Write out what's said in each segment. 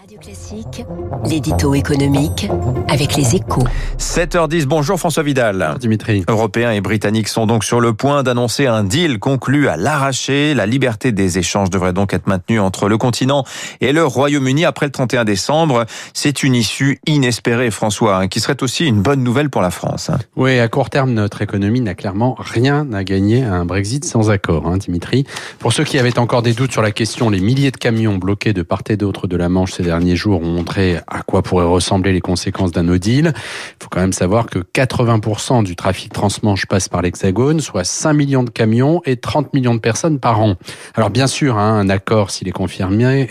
Radio Classique, l'édito économique avec les échos. 7h10, bonjour François Vidal. Dimitri. Européens et Britanniques sont donc sur le point d'annoncer un deal conclu à l'arraché. La liberté des échanges devrait donc être maintenue entre le continent et le Royaume-Uni après le 31 décembre. C'est une issue inespérée, François, hein, qui serait aussi une bonne nouvelle pour la France. Oui, à court terme, notre économie n'a clairement rien à gagner à un Brexit sans accord, hein, Dimitri. Pour ceux qui avaient encore des doutes sur la question, les milliers de camions bloqués de part et d'autre de la Manche ces derniers jours ont montré à quoi pourraient ressembler les conséquences d'un no deal. Il faut quand même savoir que 80% du trafic transmanche passe par l'Hexagone, soit 5 millions de camions et 30 millions de personnes par an. Alors bien sûr, hein, un accord, s'il est confirmé,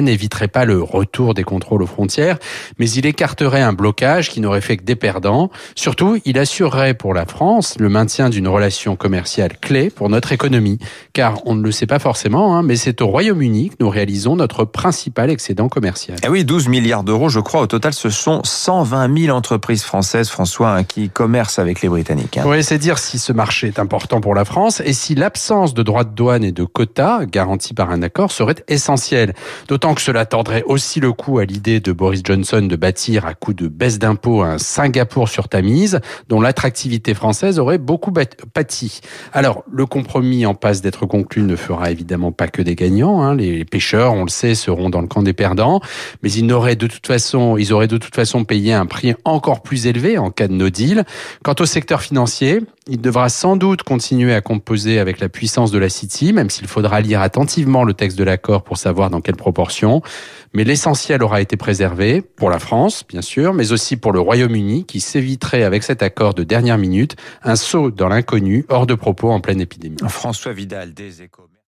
n'éviterait pas le retour des contrôles aux frontières, mais il écarterait un blocage qui n'aurait fait que des perdants. Surtout, il assurerait pour la France le maintien d'une relation commerciale clé pour notre économie. Car on ne le sait pas forcément, hein, mais c'est au Royaume-Uni que nous réalisons notre principal excédent commercial. Eh oui, 12 milliards d'euros, je crois. Au total, ce sont 120 000 entreprises françaises, François, hein, qui commercent avec les Britanniques. hein. Oui, c'est dire si ce marché est important pour la France et si l'absence de droits de douane et de quotas garantis par un accord serait essentielle. D'autant que cela tordrait aussi le coup à l'idée de Boris Johnson de bâtir à coup de baisse d'impôts un Singapour sur Tamise, dont l'attractivité française aurait beaucoup pâti. Alors, le compromis en passe d'être conclu ne fera évidemment pas que des gagnants. hein. Les pêcheurs, on le sait, seront dans le camp des perdants, mais ils de toute façon, ils auraient de toute façon payé un prix encore plus élevé en cas de no deal. Quant au secteur financier, il devra sans doute continuer à composer avec la puissance de la City, même s'il faudra lire attentivement le texte de l'accord pour savoir dans quelle proportion. Mais l'essentiel aura été préservé pour la France, bien sûr, mais aussi pour le Royaume-Uni, qui s'éviterait avec cet accord de dernière minute un saut dans l'inconnu hors de propos en pleine épidémie. François Vidal, des.